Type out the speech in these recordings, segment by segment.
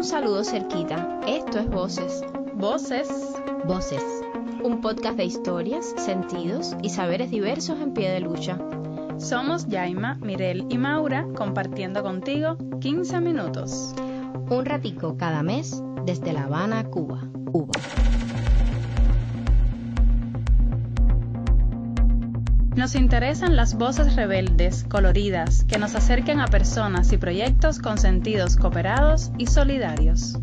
Un saludo cerquita. Esto es Voces. Voces. Voces. Un podcast de historias, sentidos y saberes diversos en pie de lucha. Somos Yaima, Mirel y Maura compartiendo contigo 15 minutos. Un ratico cada mes desde La Habana, Cuba. Cuba. Nos interesan las voces rebeldes, coloridas, que nos acerquen a personas y proyectos con sentidos cooperados y solidarios.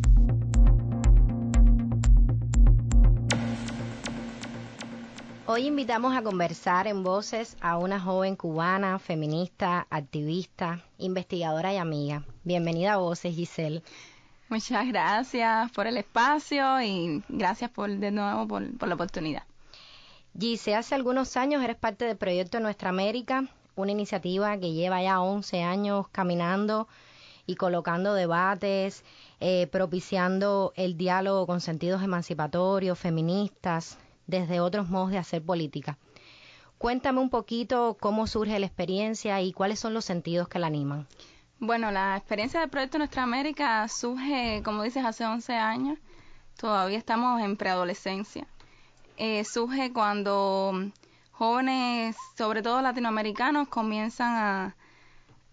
Hoy invitamos a conversar en voces a una joven cubana, feminista, activista, investigadora y amiga. Bienvenida a Voces, Giselle. Muchas gracias por el espacio y gracias por de nuevo por, por la oportunidad. Gise, hace algunos años eres parte del proyecto Nuestra América, una iniciativa que lleva ya 11 años caminando y colocando debates, eh, propiciando el diálogo con sentidos emancipatorios, feministas, desde otros modos de hacer política. Cuéntame un poquito cómo surge la experiencia y cuáles son los sentidos que la animan. Bueno, la experiencia del proyecto Nuestra América surge, como dices, hace 11 años. Todavía estamos en preadolescencia eh, surge cuando jóvenes, sobre todo latinoamericanos, comienzan a,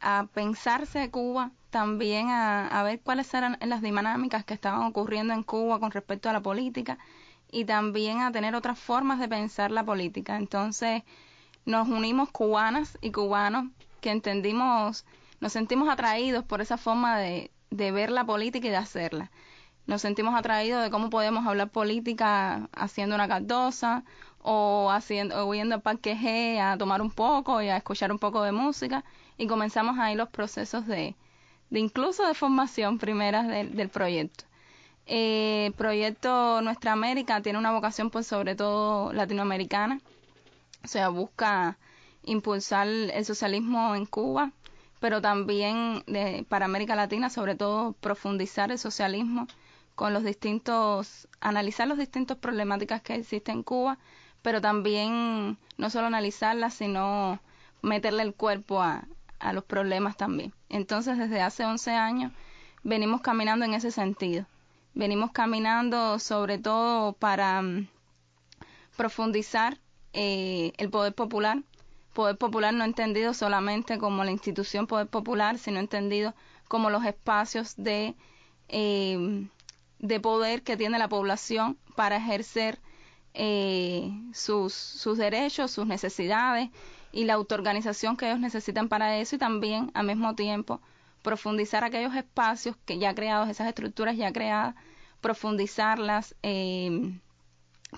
a pensarse Cuba, también a, a, ver cuáles eran las dinámicas que estaban ocurriendo en Cuba con respecto a la política y también a tener otras formas de pensar la política. Entonces nos unimos cubanas y cubanos que entendimos, nos sentimos atraídos por esa forma de, de ver la política y de hacerla nos sentimos atraídos de cómo podemos hablar política haciendo una cardosa o haciendo o yendo al parque G a tomar un poco y a escuchar un poco de música. Y comenzamos ahí los procesos de, de incluso de formación primeras del proyecto. El eh, proyecto Nuestra América tiene una vocación pues sobre todo latinoamericana, o sea, busca impulsar el socialismo en Cuba, pero también de, para América Latina, sobre todo profundizar el socialismo con los distintos, analizar los distintos problemáticas que existen en Cuba, pero también no solo analizarlas, sino meterle el cuerpo a, a los problemas también. Entonces, desde hace 11 años venimos caminando en ese sentido. Venimos caminando sobre todo para um, profundizar eh, el poder popular. Poder popular no entendido solamente como la institución poder popular, sino entendido como los espacios de eh, de poder que tiene la población para ejercer eh, sus, sus derechos, sus necesidades y la autoorganización que ellos necesitan para eso y también al mismo tiempo profundizar aquellos espacios que ya creados, esas estructuras ya creadas, profundizarlas, eh,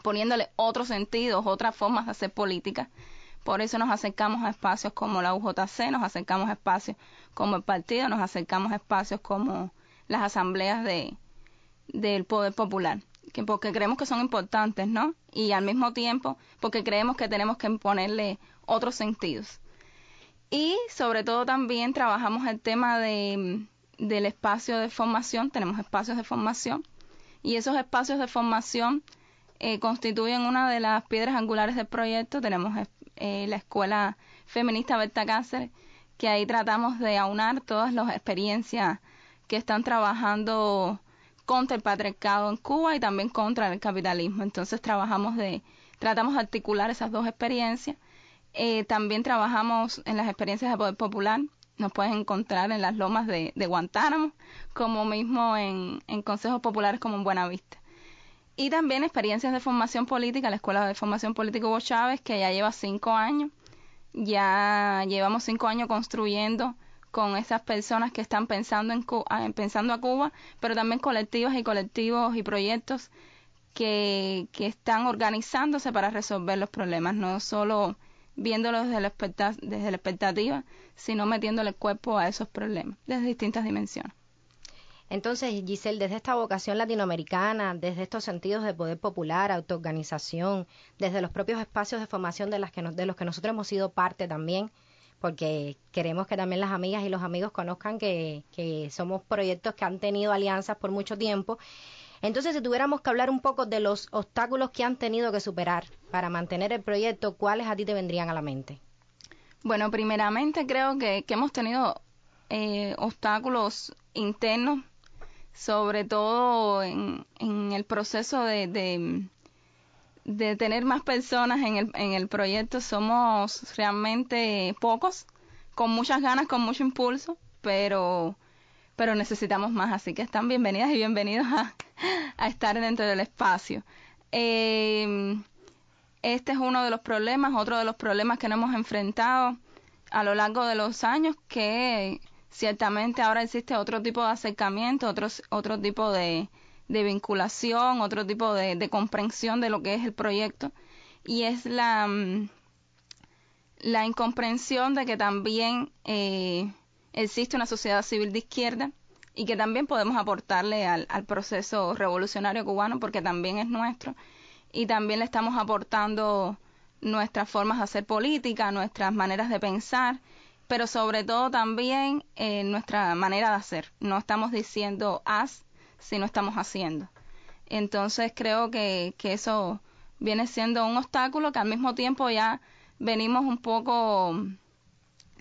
poniéndole otros sentidos, otras formas de hacer política. Por eso nos acercamos a espacios como la UJC, nos acercamos a espacios como el partido, nos acercamos a espacios como las asambleas de, del poder popular, que porque creemos que son importantes, ¿no? Y al mismo tiempo porque creemos que tenemos que imponerle otros sentidos. Y sobre todo también trabajamos el tema de, del espacio de formación, tenemos espacios de formación, y esos espacios de formación eh, constituyen una de las piedras angulares del proyecto. Tenemos eh, la Escuela Feminista Berta Cáceres, que ahí tratamos de aunar todas las experiencias que están trabajando contra el patriarcado en Cuba y también contra el capitalismo. Entonces trabajamos de, tratamos de articular esas dos experiencias. Eh, también trabajamos en las experiencias de poder popular. Nos puedes encontrar en las lomas de, de Guantánamo, como mismo en, en consejos populares como en Buenavista. Y también experiencias de formación política, la Escuela de Formación Política Hugo Chávez, que ya lleva cinco años. Ya llevamos cinco años construyendo con esas personas que están pensando en ah, pensando a Cuba, pero también colectivos y colectivos y proyectos que, que están organizándose para resolver los problemas, no solo viéndolos desde la, desde la expectativa, sino metiéndole el cuerpo a esos problemas desde distintas dimensiones. Entonces, Giselle, desde esta vocación latinoamericana, desde estos sentidos de poder popular, autoorganización, desde los propios espacios de formación de, las que de los que nosotros hemos sido parte también, porque queremos que también las amigas y los amigos conozcan que, que somos proyectos que han tenido alianzas por mucho tiempo. Entonces, si tuviéramos que hablar un poco de los obstáculos que han tenido que superar para mantener el proyecto, ¿cuáles a ti te vendrían a la mente? Bueno, primeramente creo que, que hemos tenido eh, obstáculos internos, sobre todo en, en el proceso de, de, tener más personas en el, en el proyecto. Somos realmente pocos, con muchas ganas, con mucho impulso, pero, pero necesitamos más. Así que están bienvenidas y bienvenidos a, a estar dentro del espacio. Eh, este es uno de los problemas, otro de los problemas que nos hemos enfrentado a lo largo de los años, que ciertamente ahora existe otro tipo de acercamiento, otro, otro tipo de, vinculación, otro tipo de, comprensión de lo que es el proyecto, y es la, mm, la incomprensión de que también eh, existe una sociedad civil de izquierda y que también podemos aportarle al, al proceso revolucionario cubano porque también es nuestro y también le estamos aportando nuestras formas de hacer política, nuestras maneras de pensar, pero sobre todo también eh, nuestra manera de hacer. No estamos diciendo haz, sino estamos haciendo. Entonces creo que, que eso viene siendo un obstáculo que al mismo tiempo ya venimos un poco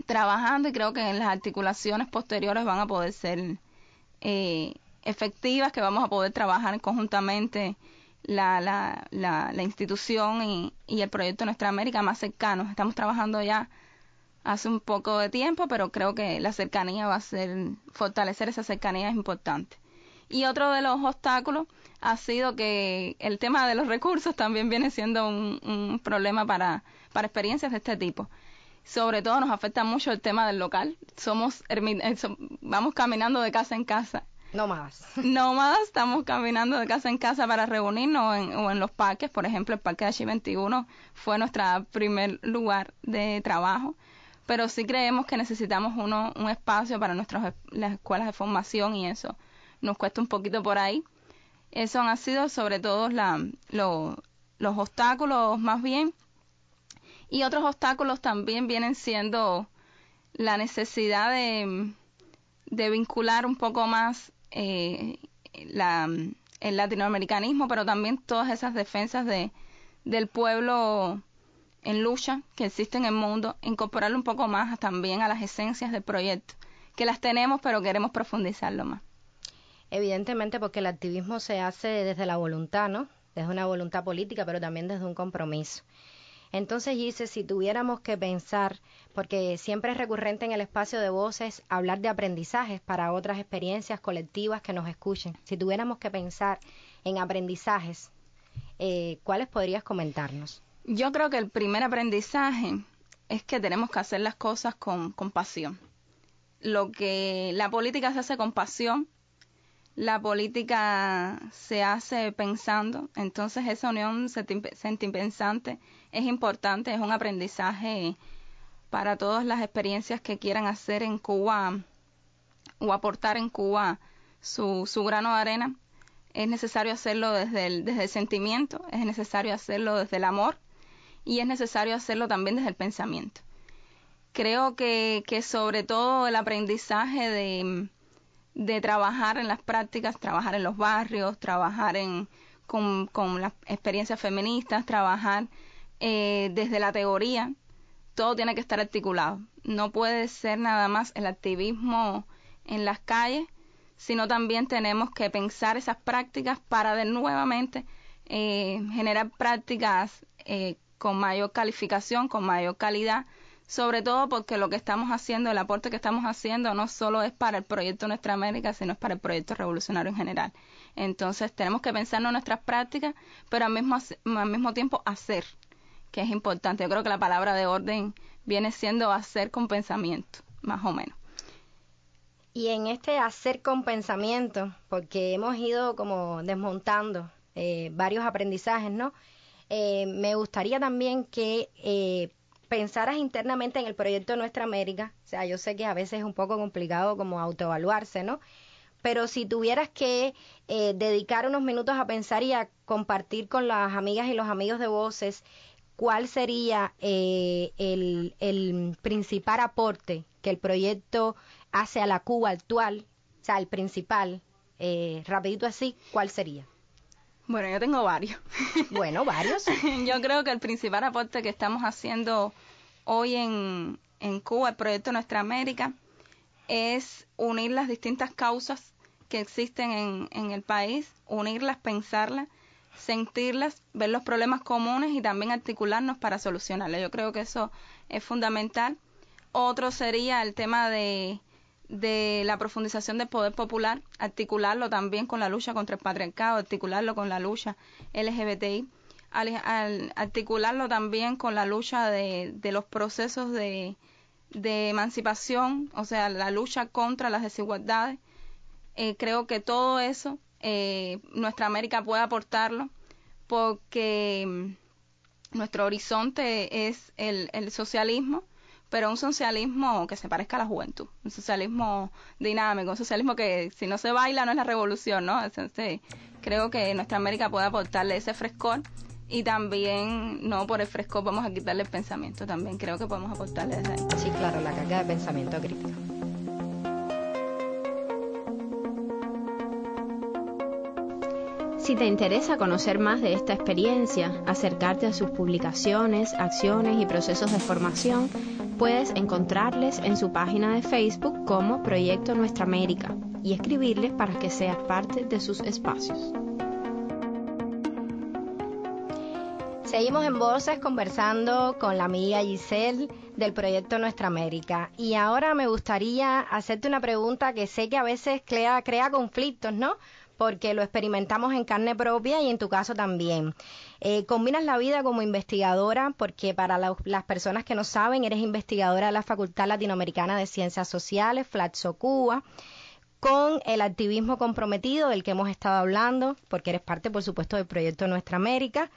trabajando y creo que en las articulaciones posteriores van a poder ser eh, efectivas, que vamos a poder trabajar conjuntamente la, la, la, institución y, y, el proyecto Nuestra América más cercanos. Estamos trabajando ya hace un poco de tiempo, pero creo que la cercanía va a ser, fortalecer esa cercanía es importante. Y otro de los obstáculos ha sido que el tema de los recursos también viene siendo un, un problema para, para experiencias de este tipo. Sobre todo nos afecta mucho el tema del local. Somos, eh, vamos caminando de casa en casa. No más, estamos caminando de casa en casa para reunirnos en, o en los parques. Por ejemplo, el Parque de H21 fue nuestro primer lugar de trabajo. Pero sí creemos que necesitamos uno, un espacio para nuestras las escuelas de formación y eso nos cuesta un poquito por ahí. Eso han sido sobre todo la, los obstáculos más bien. Y otros obstáculos también vienen siendo la necesidad de, de vincular un poco más eh, la, el latinoamericanismo, pero también todas esas defensas de, del pueblo en lucha que existen en el mundo, incorporarlo un poco más también a las esencias del proyecto, que las tenemos pero queremos profundizarlo más. Evidentemente porque el activismo se hace desde la voluntad, ¿no? Desde una voluntad política, pero también desde un compromiso. Entonces, dice si tuviéramos que pensar, porque siempre es recurrente en el espacio de voces hablar de aprendizajes para otras experiencias colectivas que nos escuchen, si tuviéramos que pensar en aprendizajes, eh, ¿cuáles podrías comentarnos? Yo creo que el primer aprendizaje es que tenemos que hacer las cosas con, con pasión. Lo que la política se hace con pasión, la política se hace pensando, entonces esa unión sentipensante es importante, es un aprendizaje para todas las experiencias que quieran hacer en Cuba o aportar en Cuba su, su grano de arena. Es necesario hacerlo desde el, desde sentimiento, es necesario hacerlo desde el amor y es necesario hacerlo también desde el pensamiento. Creo que, que sobre todo el aprendizaje de, de trabajar en las prácticas, trabajar en los barrios, trabajar en, con, con las experiencias feministas, trabajar eh, desde la teoría, todo tiene que estar articulado. No puede ser nada más el activismo en las calles, sino también tenemos que pensar esas prácticas para de nuevamente eh, generar prácticas eh, con mayor calificación, con mayor calidad, sobre todo porque lo que estamos haciendo, el aporte que estamos haciendo no solo es para el proyecto Nuestra América, sino es para el proyecto revolucionario en general. Entonces tenemos que pensar en nuestras prácticas, pero al mismo, al mismo tiempo hacer, que es importante. Yo creo que la palabra de orden viene siendo hacer con pensamiento, más o menos. Y en este hacer con pensamiento, porque hemos ido como desmontando eh, varios aprendizajes, ¿no? Eh, me gustaría también que eh, pensaras internamente en el proyecto Nuestra América, o sea, yo sé que a veces es un poco complicado como autoevaluarse, ¿no? Pero si tuvieras que eh, dedicar unos minutos a pensar y a compartir con las amigas y los amigos de Voces, ¿cuál sería eh, el, principal aporte que el proyecto hace a la Cuba actual? O sea, el principal, eh, rapidito así, ¿cuál sería? Bueno, yo tengo varios. Bueno, varios. yo creo que el principal aporte que estamos haciendo hoy en, en Cuba, el proyecto Nuestra América, es unir las distintas causas que existen en, en el país, unirlas, pensarlas, sentirlas, ver los problemas comunes y también articularnos para solucionarlos. Yo creo que eso es fundamental. Otro sería el tema de, de la profundización del poder popular, articularlo también con la lucha contra el patriarcado, articularlo con la lucha LGBTI, articularlo también con la lucha de, los procesos de, de emancipación, o sea, la lucha contra las desigualdades. Eh, creo que todo eso eh, nuestra América puede aportarlo porque mm, nuestro horizonte es el, el socialismo, pero un socialismo que se parezca a la juventud, un socialismo dinámico, un socialismo que si no se baila no es la revolución, ¿no? Entonces, creo que nuestra América puede aportarle ese frescor y también no por el frescor vamos a quitarle el pensamiento, también creo que podemos aportarle desde ahí. Sí, claro, la carga de pensamiento crítico. Si te interesa conocer más de esta experiencia, acercarte a sus publicaciones, acciones y procesos de formación, puedes encontrarles en su página de Facebook como Proyecto Nuestra América y escribirles para que seas parte de sus espacios. Seguimos en Voces conversando con la amiga Giselle del proyecto Nuestra América. Y ahora me gustaría hacerte una pregunta que sé que a veces crea, crea conflictos, ¿no? Porque lo experimentamos en carne propia y en tu caso también. Eh, combinas la vida como investigadora, porque para las personas que no saben, eres investigadora de la Facultad Latinoamericana de Ciencias Sociales, Flatso Cuba con el activismo comprometido del que hemos estado hablando, porque eres parte, por supuesto, del proyecto Nuestra América.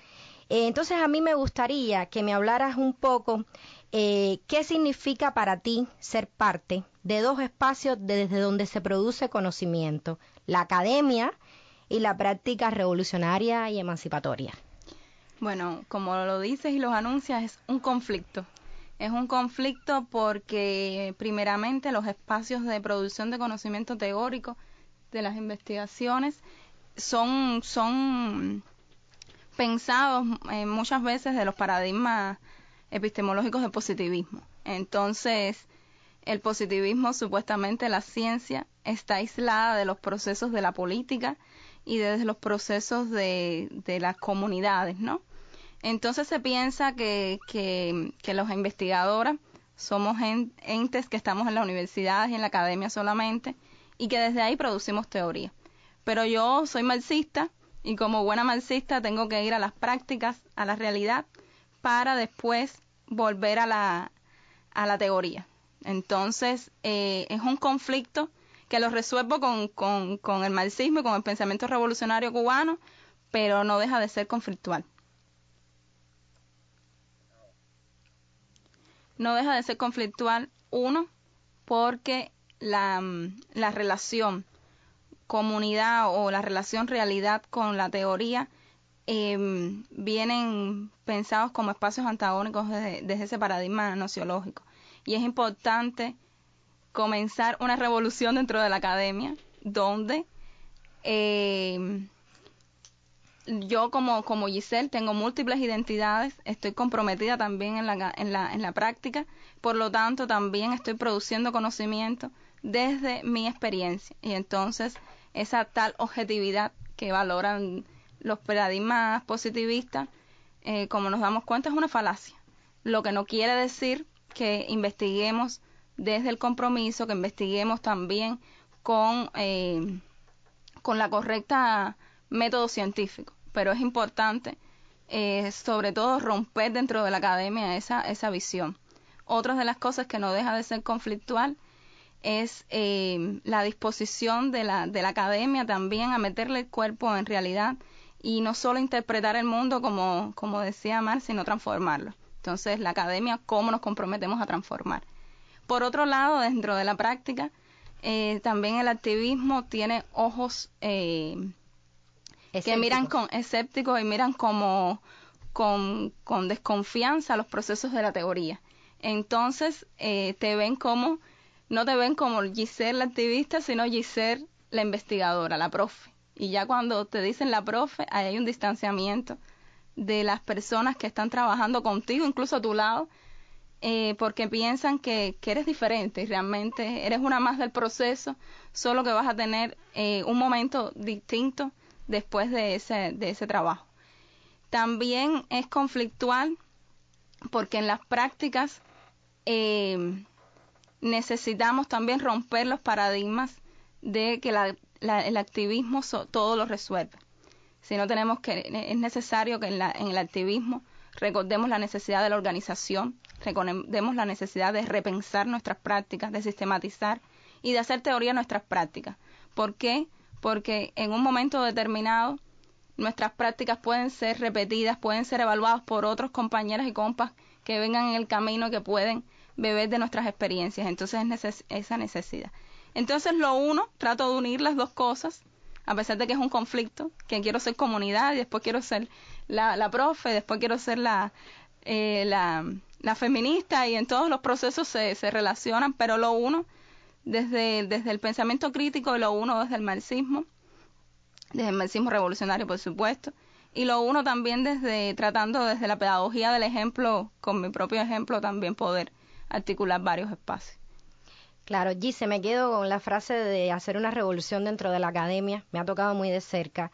Eh, entonces, a mí me gustaría que me hablaras un poco eh, qué significa para ti ser parte de dos espacios desde donde se produce conocimiento, la academia y la práctica revolucionaria y emancipatoria. Bueno, como lo dices y los anuncias, es un conflicto. Es un conflicto porque primeramente los espacios de producción de conocimiento teórico de las investigaciones son, son pensados eh, muchas veces de los paradigmas epistemológicos de positivismo. Entonces, el positivismo, supuestamente la ciencia, está aislada de los procesos de la política y de los procesos de, de las comunidades, ¿no? Entonces se piensa que, que, que los investigadoras somos entes que estamos en las universidades y en la academia solamente y que desde ahí producimos teoría. Pero yo soy marxista y como buena marxista tengo que ir a las prácticas, a la realidad, para después volver a la, a la teoría. Entonces, eh, es un conflicto que lo resuelvo con, con, con el marxismo y con el pensamiento revolucionario cubano, pero no deja de ser conflictual. No deja de ser conflictual, uno, porque la, la relación comunidad o la relación realidad con la teoría eh, vienen pensados como espacios antagónicos desde, desde ese paradigma nociológico y es importante comenzar una revolución dentro de la academia donde eh, yo como, como Giselle tengo múltiples identidades, estoy comprometida también en la, en, la, en la práctica, por lo tanto también estoy produciendo conocimiento desde mi experiencia. Y entonces esa tal objetividad que valoran los paradigmas positivistas, eh, como nos damos cuenta, es una falacia, lo que no quiere decir que investiguemos desde el compromiso, que investiguemos también con, eh, con la correcta método científico. Pero es importante, eh, sobre todo, romper dentro de la academia esa, esa visión. Otra de las cosas que no deja de ser conflictual es eh, la disposición de la, de la academia también a meterle el cuerpo en realidad y no solo interpretar el mundo como, como decía Mar, sino transformarlo. Entonces, la academia, ¿cómo nos comprometemos a transformar? Por otro lado, dentro de la práctica, eh, también el activismo tiene ojos eh, que miran con escépticos y miran como con, con, desconfianza los procesos de la teoría. Entonces, eh, te ven como, no te ven como Giselle la activista, sino Giselle la investigadora, la profe. Y ya cuando te dicen la profe, ahí hay un distanciamiento de las personas que están trabajando contigo, incluso a tu lado, eh, porque piensan que, eres diferente y realmente eres una más del proceso, solo que vas a tener eh, un momento distinto después de ese, de ese trabajo. También es conflictual porque en las prácticas eh, necesitamos también romper los paradigmas de que el activismo todo lo resuelve. Si no tenemos que, es necesario que en, en el activismo recordemos la necesidad de la organización, recordemos la necesidad de repensar nuestras prácticas, de sistematizar y de hacer teoría nuestras prácticas. ¿Por qué? Porque en un momento determinado nuestras prácticas pueden ser repetidas, pueden ser evaluadas por otros compañeros y compas que vengan en el camino que pueden beber de nuestras experiencias. Entonces es esa necesidad. Entonces lo uno, trato de unir las dos cosas, a pesar de que es un conflicto, que quiero ser comunidad y después quiero ser la, la profe, después quiero ser la, eh, la, la, feminista y en todos los procesos se, se relacionan, pero lo uno desde, desde el pensamiento crítico y lo uno desde el marxismo, desde el marxismo revolucionario por supuesto, y lo uno también desde tratando desde la pedagogía del ejemplo, con mi propio ejemplo también poder articular varios espacios. Claro, Gise, me quedo con la frase de hacer una revolución dentro de la academia, me ha tocado muy de cerca,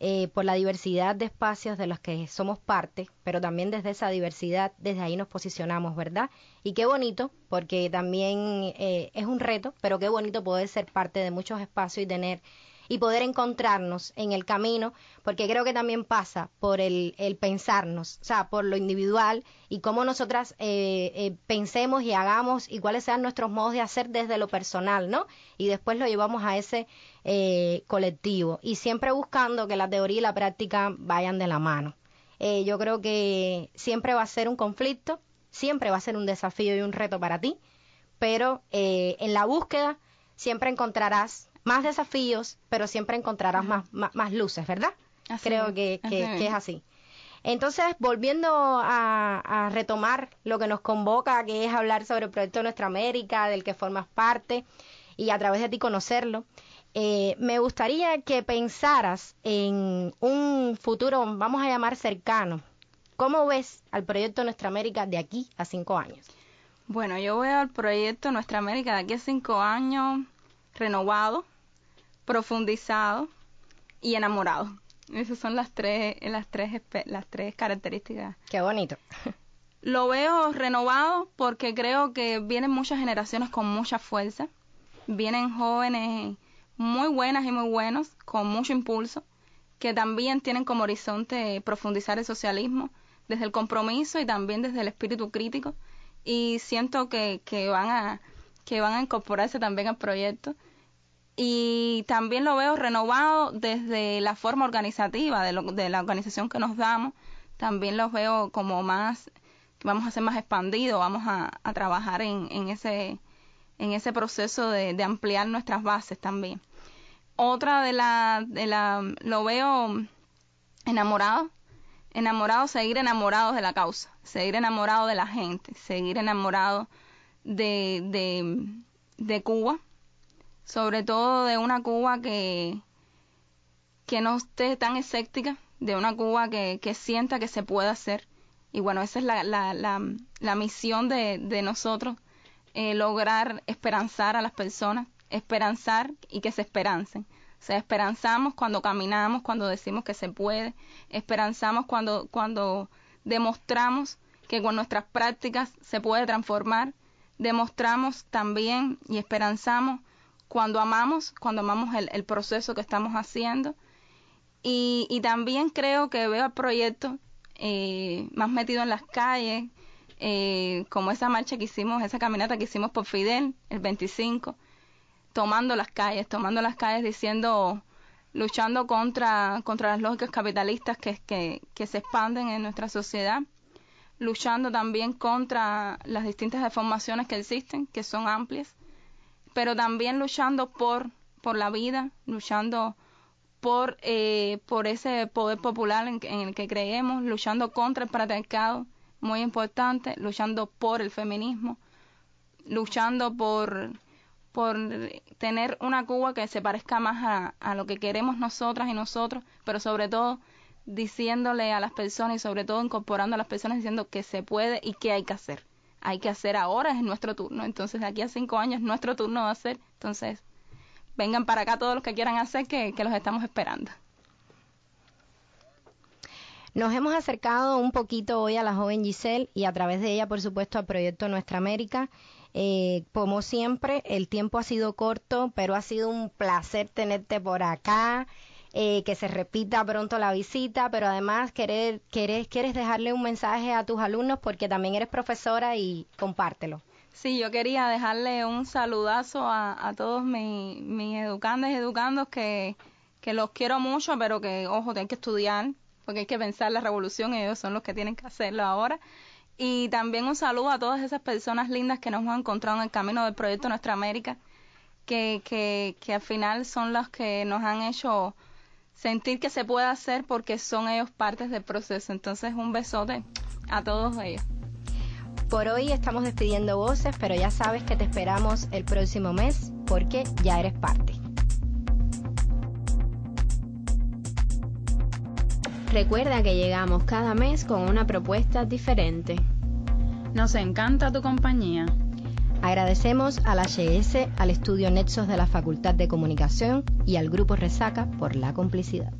eh, por la diversidad de espacios de los que somos parte, pero también desde esa diversidad, desde ahí nos posicionamos, ¿verdad? Y qué bonito, porque también eh, es un reto, pero qué bonito poder ser parte de muchos espacios y tener y poder encontrarnos en el camino, porque creo que también pasa por el, el pensarnos, o sea, por lo individual y cómo nosotras eh, eh, pensemos y hagamos y cuáles sean nuestros modos de hacer desde lo personal, ¿no? Y después lo llevamos a ese eh, colectivo y siempre buscando que la teoría y la práctica vayan de la mano. yo creo que siempre va a ser un conflicto, siempre va a ser un desafío y un reto para ti, pero en la búsqueda siempre encontrarás más desafíos, pero siempre encontrarás más, más, luces, ¿verdad? Creo que, que, es así. Entonces, volviendo a, retomar lo que nos convoca, que es hablar sobre el proyecto de Nuestra América, del que formas parte, y a través de ti conocerlo, eh, me gustaría que pensaras en un futuro, vamos a llamar cercano. ¿Cómo ves al proyecto Nuestra América de aquí a cinco años? Bueno, yo veo al proyecto Nuestra América de aquí a cinco años renovado, profundizado y enamorado. Esas son las tres, las tres, las tres características. Qué bonito. Lo veo renovado porque creo que vienen muchas generaciones con mucha fuerza. Vienen jóvenes muy buenas y muy buenos, con mucho impulso, que también tienen como horizonte profundizar el socialismo desde el compromiso y también desde el espíritu crítico. Y siento que, que van a que van a incorporarse también al proyecto y también lo veo renovado desde la forma organizativa de, de la organización que nos damos. También los veo como más, vamos a ser más expandidos, vamos a, trabajar en, en, ese, proceso de, ampliar nuestras bases también. Otra de la, de la, lo veo enamorado, enamorado, seguir enamorados de la causa, seguir enamorado de la gente, seguir enamorado de, de Cuba sobre todo de una Cuba que, que no esté tan escéptica, de una Cuba que, que sienta que se puede hacer. Y bueno, esa es la, la, la, la misión de, de nosotros, eh, lograr esperanzar a las personas, esperanzar y que se esperancen. O sea, esperanzamos cuando caminamos, cuando decimos que se puede, esperanzamos cuando, cuando demostramos que con nuestras prácticas se puede transformar, demostramos también y esperanzamos cuando amamos, cuando amamos el, proceso que estamos haciendo. Y, también creo que veo el proyecto eh, más metido en las calles, eh, como esa marcha que hicimos, esa caminata que hicimos por Fidel, el 25, tomando las calles, tomando las calles diciendo, luchando contra, contra las lógicas capitalistas que se expanden en nuestra sociedad, luchando también contra las distintas deformaciones que existen, que son amplias, pero también luchando por, por la vida, luchando por, eh, por ese poder popular en, el que creemos, luchando contra el patriarcado, muy importante, luchando por el feminismo, luchando por, por tener una Cuba que se parezca más a, a lo que queremos nosotras y nosotros, pero sobre todo diciéndole a las personas y sobre todo incorporando a las personas diciendo que se puede y que hay que hacer. Hay que hacer ahora, es nuestro turno. Entonces, de aquí a cinco años, nuestro turno va a ser. Entonces, vengan para acá todos los que quieran hacer, que, que los estamos esperando. Nos hemos acercado un poquito hoy a la joven Giselle y a través de ella, por supuesto, al proyecto Nuestra América. Eh, como siempre, el tiempo ha sido corto, pero ha sido un placer tenerte por acá. Eh, que se repita pronto la visita, pero además querer, quieres, quieres dejarle un mensaje a tus alumnos porque también eres profesora y compártelo. Sí, yo quería dejarle un saludazo a, todos mis, mis educantes y educandos que, que los quiero mucho, pero que, ojo, tienen que estudiar, porque hay que pensar la revolución, ellos son los que tienen que hacerlo ahora. Y también un saludo a todas esas personas lindas que nos hemos encontrado en el camino del proyecto Nuestra América, que, que, que al final son los que nos han hecho sentir que se puede hacer porque son ellos partes del proceso. Entonces, un besote a todos ellos. Por hoy estamos despidiendo voces, pero ya sabes que te esperamos el próximo mes porque ya eres parte. Recuerda que llegamos cada mes con una propuesta diferente. Nos encanta tu compañía. Agradecemos a la HS, al estudio Nexos de la Facultad de Comunicación y al Grupo Resaca por la complicidad.